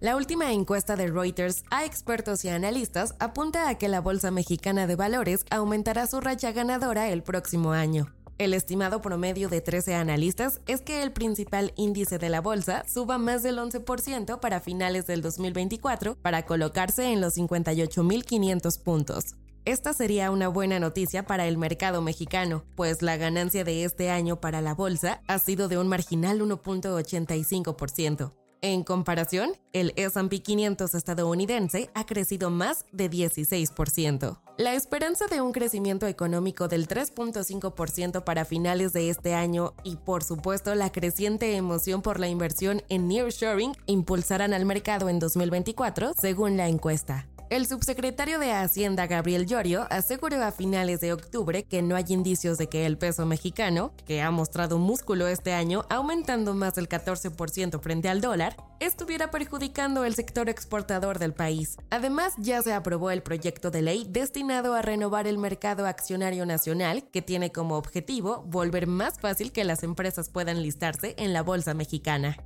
La última encuesta de Reuters a expertos y analistas apunta a que la Bolsa Mexicana de Valores aumentará su racha ganadora el próximo año. El estimado promedio de 13 analistas es que el principal índice de la bolsa suba más del 11% para finales del 2024 para colocarse en los 58.500 puntos. Esta sería una buena noticia para el mercado mexicano, pues la ganancia de este año para la bolsa ha sido de un marginal 1.85%. En comparación, el SP 500 estadounidense ha crecido más de 16%. La esperanza de un crecimiento económico del 3.5% para finales de este año y por supuesto la creciente emoción por la inversión en nearshoring impulsarán al mercado en 2024, según la encuesta. El subsecretario de Hacienda Gabriel Llorio aseguró a finales de octubre que no hay indicios de que el peso mexicano, que ha mostrado músculo este año aumentando más del 14% frente al dólar, estuviera perjudicando el sector exportador del país. Además, ya se aprobó el proyecto de ley destinado a renovar el mercado accionario nacional, que tiene como objetivo volver más fácil que las empresas puedan listarse en la bolsa mexicana.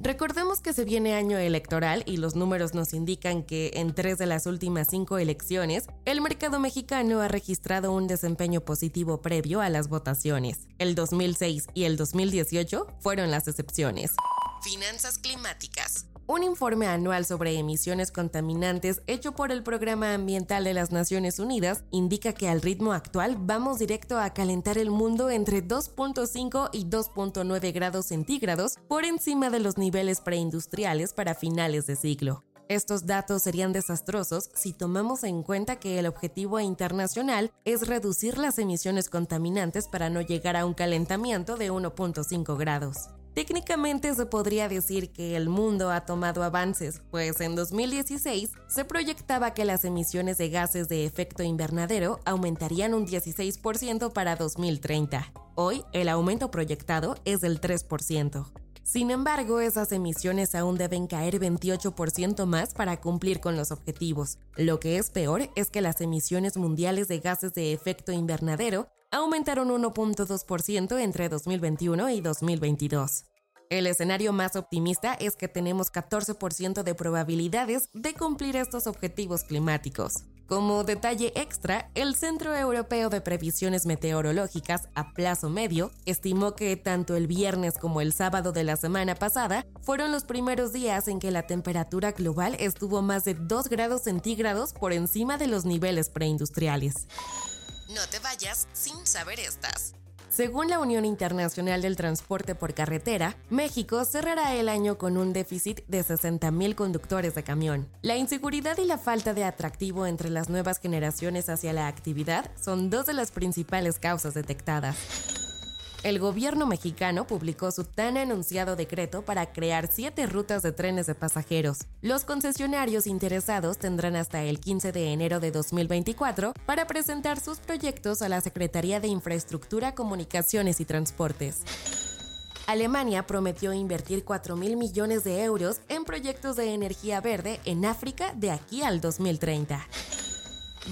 Recordemos que se viene año electoral y los números nos indican que en tres de las últimas cinco elecciones, el mercado mexicano ha registrado un desempeño positivo previo a las votaciones. El 2006 y el 2018 fueron las excepciones. Finanzas climáticas. Un informe anual sobre emisiones contaminantes hecho por el Programa Ambiental de las Naciones Unidas indica que al ritmo actual vamos directo a calentar el mundo entre 2.5 y 2.9 grados centígrados por encima de los niveles preindustriales para finales de siglo. Estos datos serían desastrosos si tomamos en cuenta que el objetivo internacional es reducir las emisiones contaminantes para no llegar a un calentamiento de 1.5 grados. Técnicamente se podría decir que el mundo ha tomado avances, pues en 2016 se proyectaba que las emisiones de gases de efecto invernadero aumentarían un 16% para 2030. Hoy el aumento proyectado es del 3%. Sin embargo, esas emisiones aún deben caer 28% más para cumplir con los objetivos. Lo que es peor es que las emisiones mundiales de gases de efecto invernadero aumentaron 1.2% entre 2021 y 2022. El escenario más optimista es que tenemos 14% de probabilidades de cumplir estos objetivos climáticos. Como detalle extra, el Centro Europeo de Previsiones Meteorológicas a plazo medio estimó que tanto el viernes como el sábado de la semana pasada fueron los primeros días en que la temperatura global estuvo más de 2 grados centígrados por encima de los niveles preindustriales. No te vayas sin saber estas. Según la Unión Internacional del Transporte por Carretera, México cerrará el año con un déficit de 60.000 conductores de camión. La inseguridad y la falta de atractivo entre las nuevas generaciones hacia la actividad son dos de las principales causas detectadas. El gobierno mexicano publicó su tan anunciado decreto para crear siete rutas de trenes de pasajeros. Los concesionarios interesados tendrán hasta el 15 de enero de 2024 para presentar sus proyectos a la Secretaría de Infraestructura, Comunicaciones y Transportes. Alemania prometió invertir 4 mil millones de euros en proyectos de energía verde en África de aquí al 2030.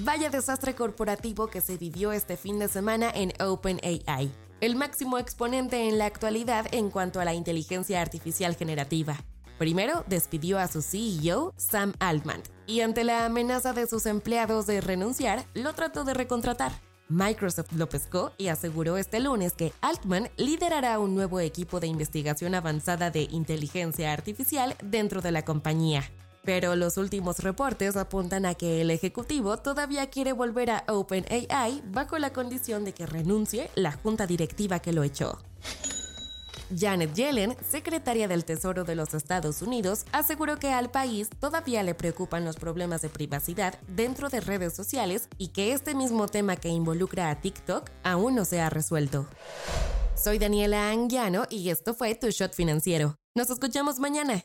Vaya desastre corporativo que se vivió este fin de semana en OpenAI el máximo exponente en la actualidad en cuanto a la inteligencia artificial generativa. Primero despidió a su CEO, Sam Altman, y ante la amenaza de sus empleados de renunciar, lo trató de recontratar. Microsoft lo pescó y aseguró este lunes que Altman liderará un nuevo equipo de investigación avanzada de inteligencia artificial dentro de la compañía. Pero los últimos reportes apuntan a que el ejecutivo todavía quiere volver a OpenAI bajo la condición de que renuncie la junta directiva que lo echó. Janet Yellen, secretaria del Tesoro de los Estados Unidos, aseguró que al país todavía le preocupan los problemas de privacidad dentro de redes sociales y que este mismo tema que involucra a TikTok aún no se ha resuelto. Soy Daniela Anguiano y esto fue Tu Shot Financiero. Nos escuchamos mañana.